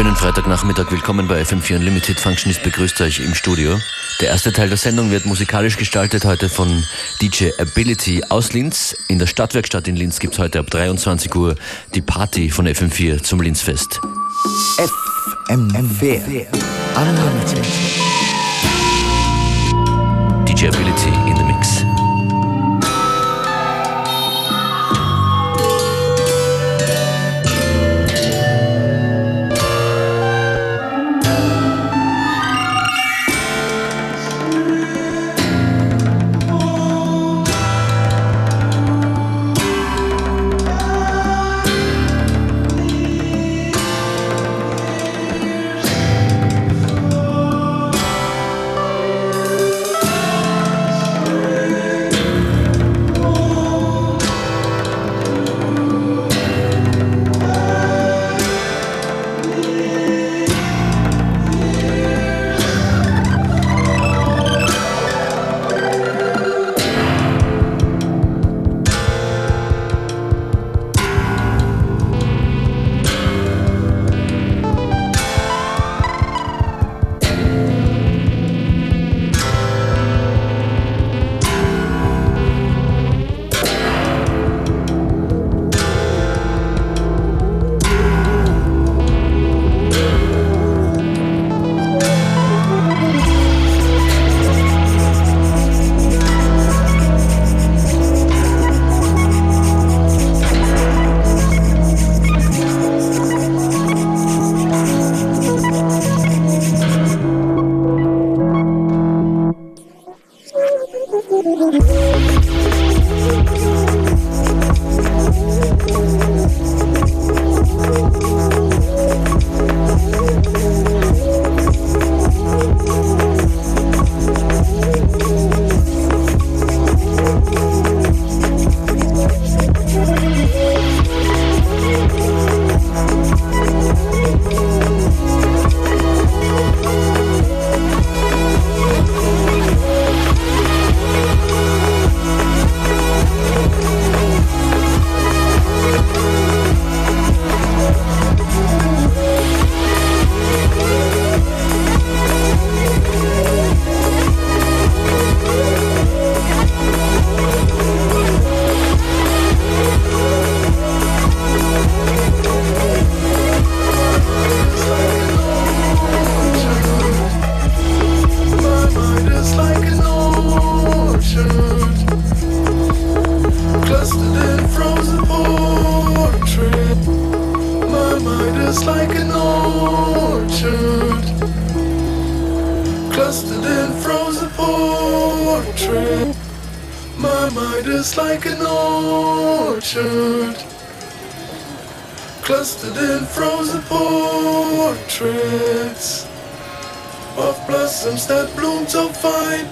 Schönen Freitagnachmittag, willkommen bei FM4 Unlimited. Functionist begrüßt euch im Studio. Der erste Teil der Sendung wird musikalisch gestaltet heute von DJ Ability aus Linz. In der Stadtwerkstatt in Linz gibt es heute ab 23 Uhr die Party von FM4 zum Linzfest. FM4 Unlimited. DJ Ability in the Mix.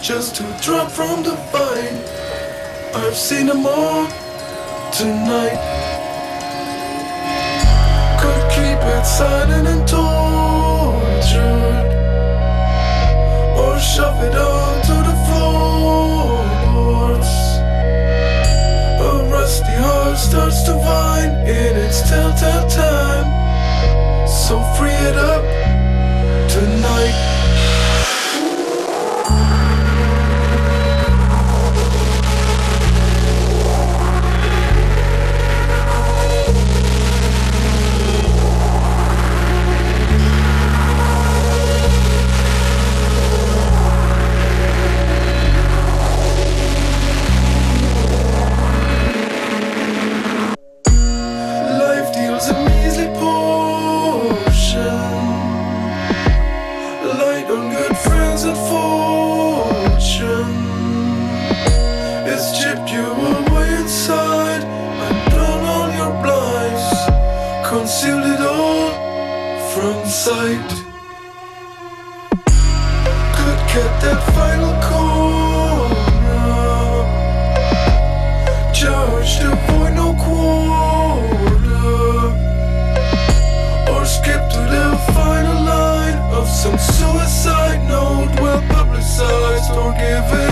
Just to drop from the vine. I've seen them all tonight. Could keep it silent and tortured, or shove it onto the floorboards. A rusty heart starts to whine in its telltale time. So free it up forgiven.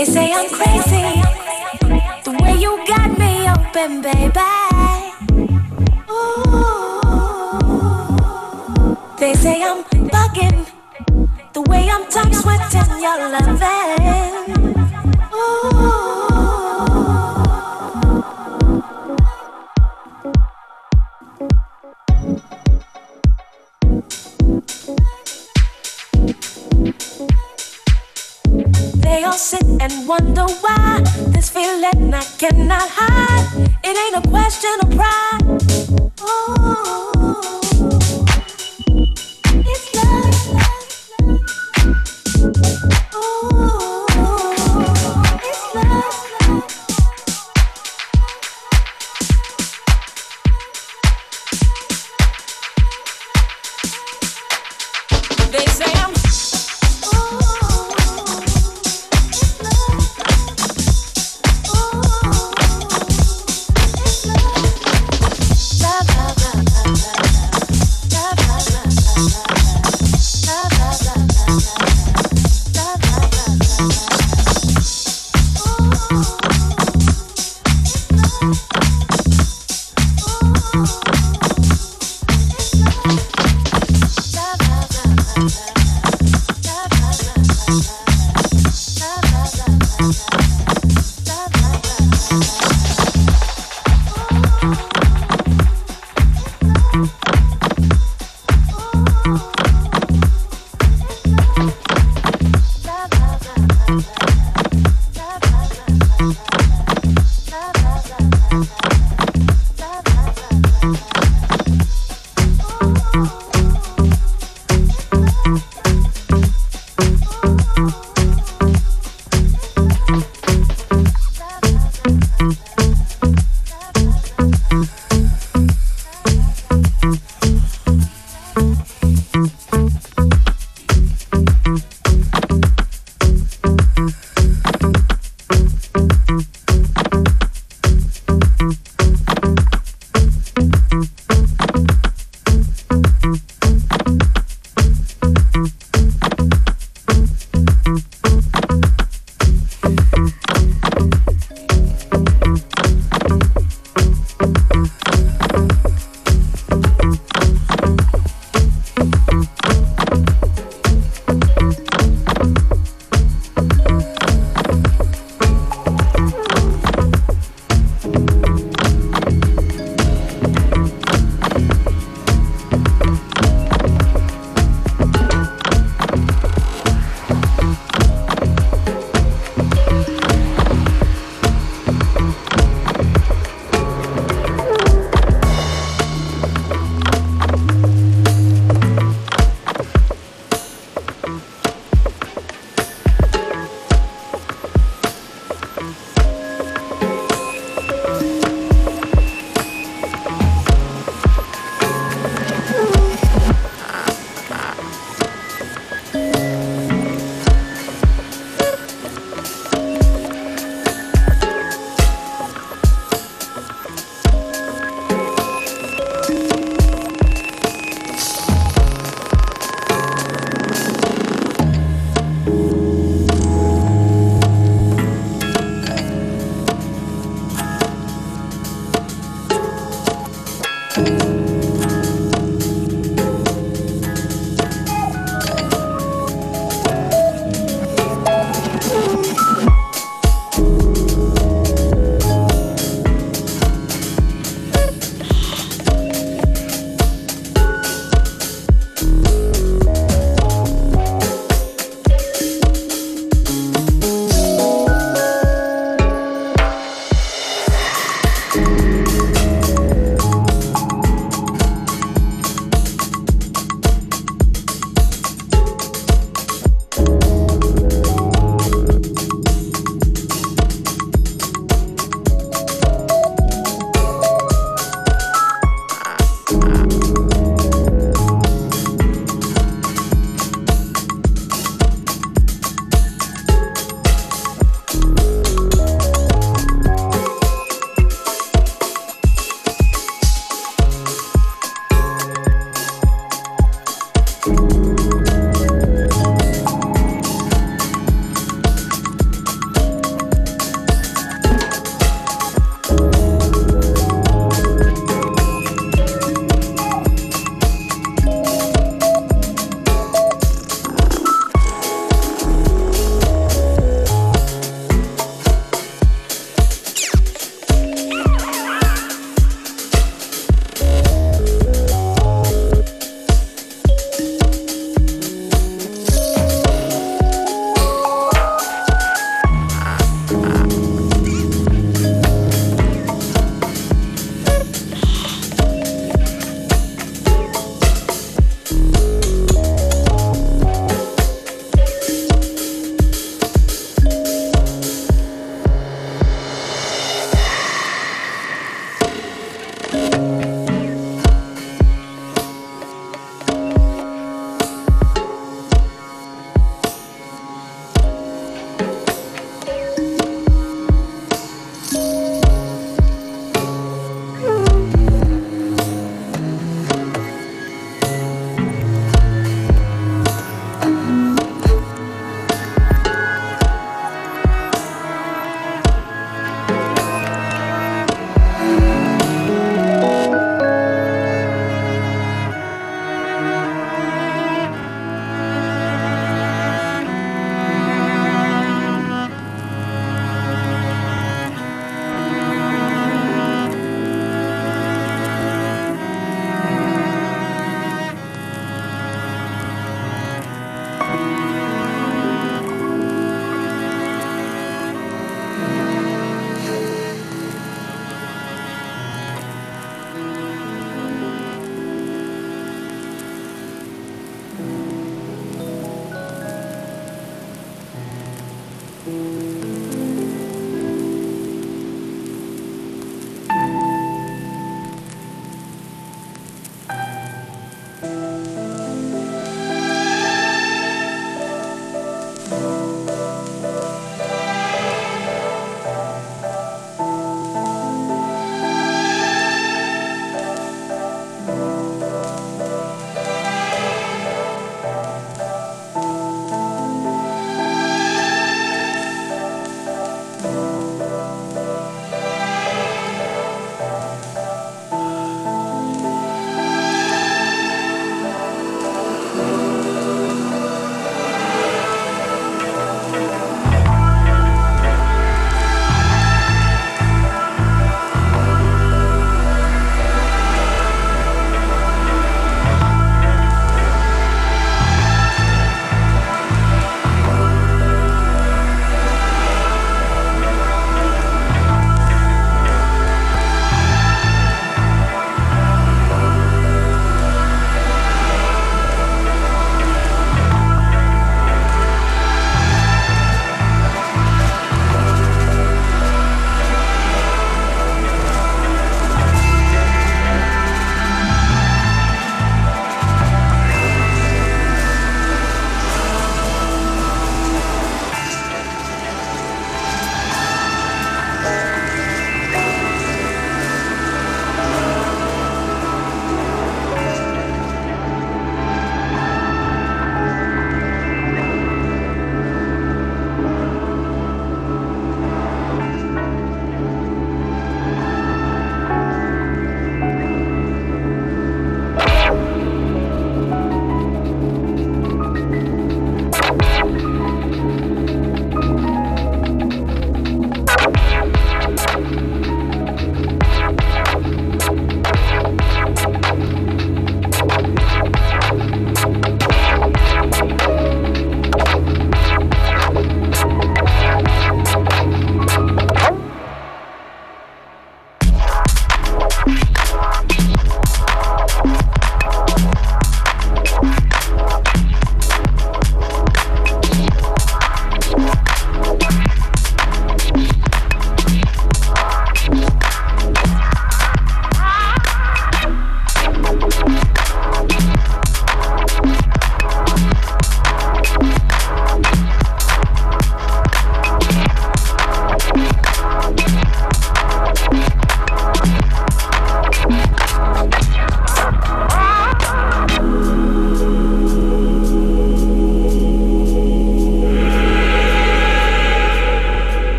They say I'm crazy. The way you got me open, baby. wonder why this feeling I cannot hide. It ain't a question of pride. Oh. Mm-hmm.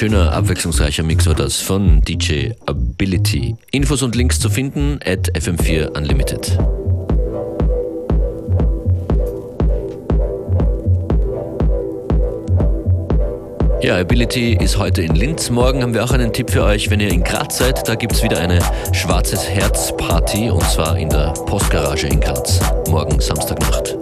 Schöner, abwechslungsreicher Mix war das von DJ Ability. Infos und Links zu finden at FM4 Unlimited. Ja, Ability ist heute in Linz. Morgen haben wir auch einen Tipp für euch. Wenn ihr in Graz seid, da gibt es wieder eine Schwarzes Herz Party und zwar in der Postgarage in Graz. Morgen Samstagnacht.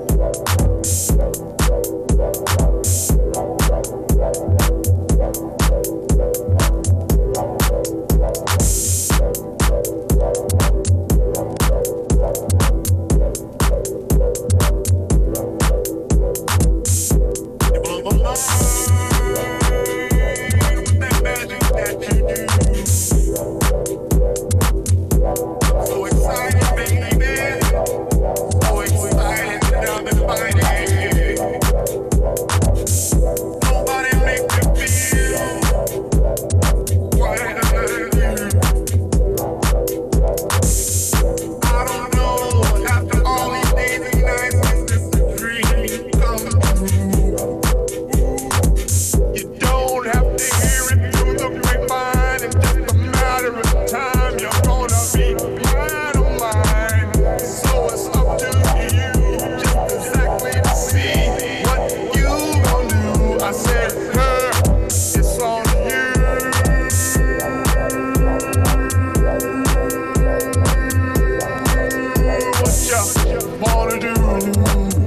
ya wanna do?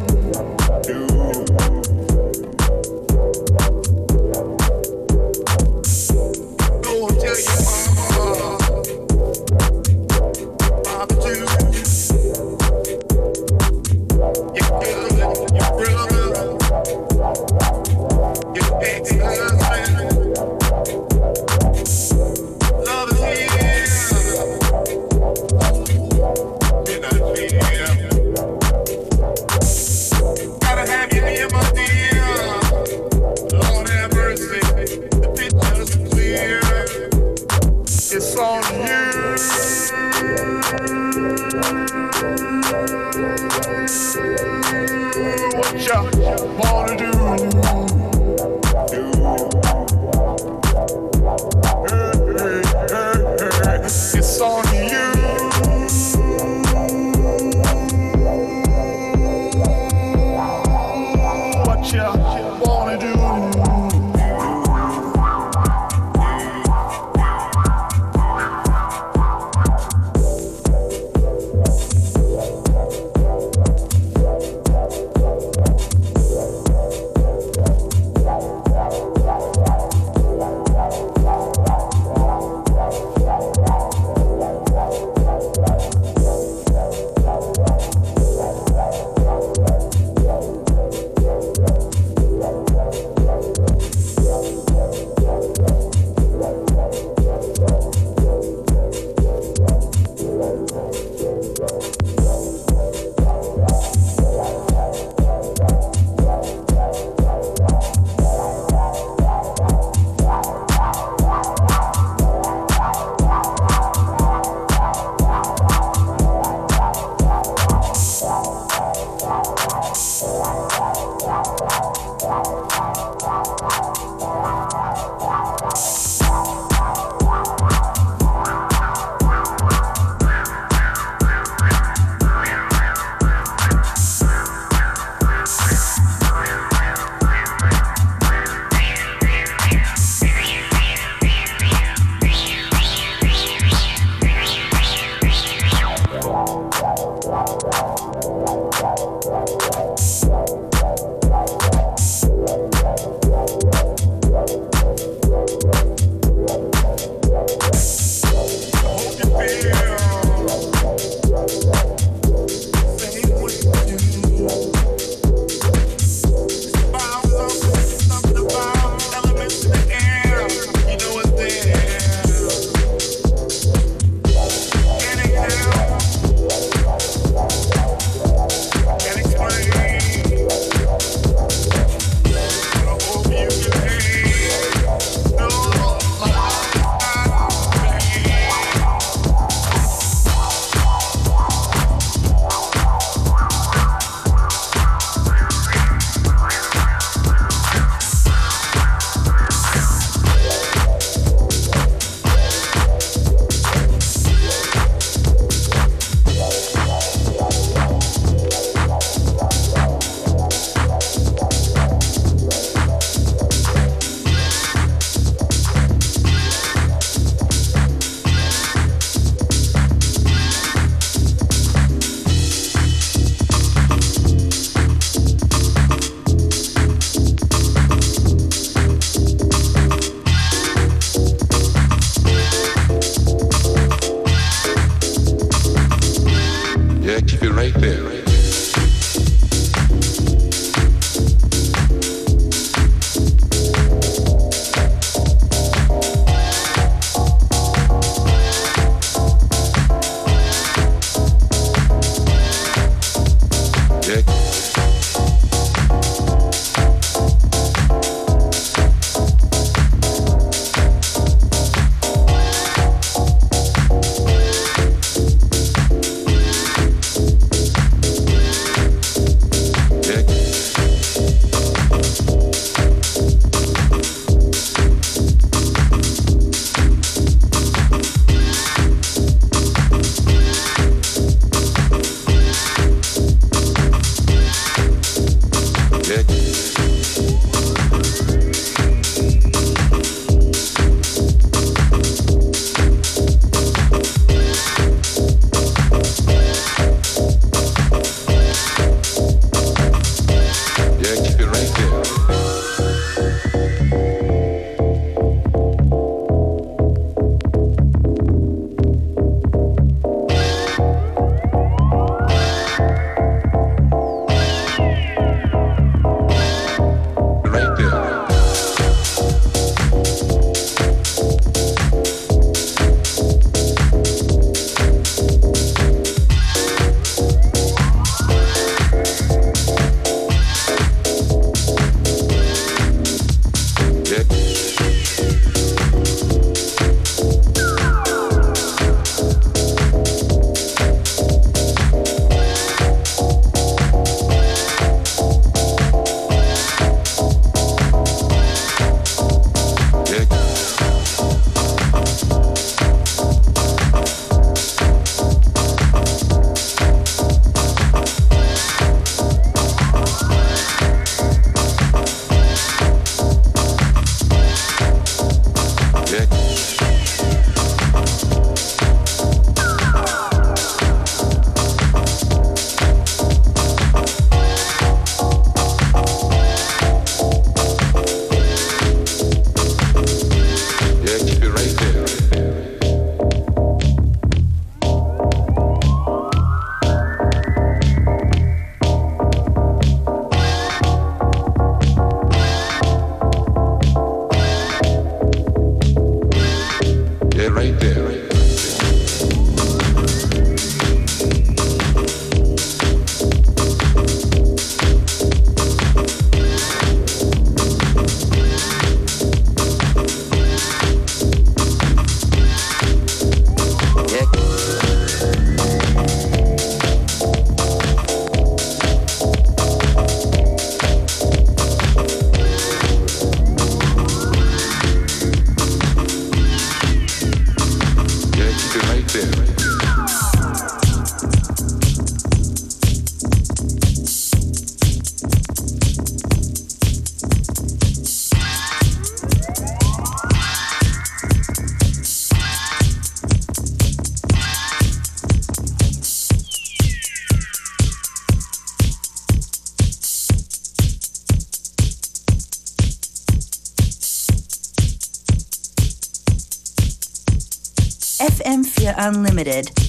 Limited.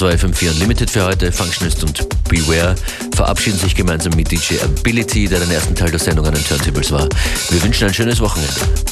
Das war FM4 Unlimited für heute. Functionist und Beware verabschieden sich gemeinsam mit DJ Ability, der den ersten Teil der Sendung an den Turntables war. Wir wünschen ein schönes Wochenende.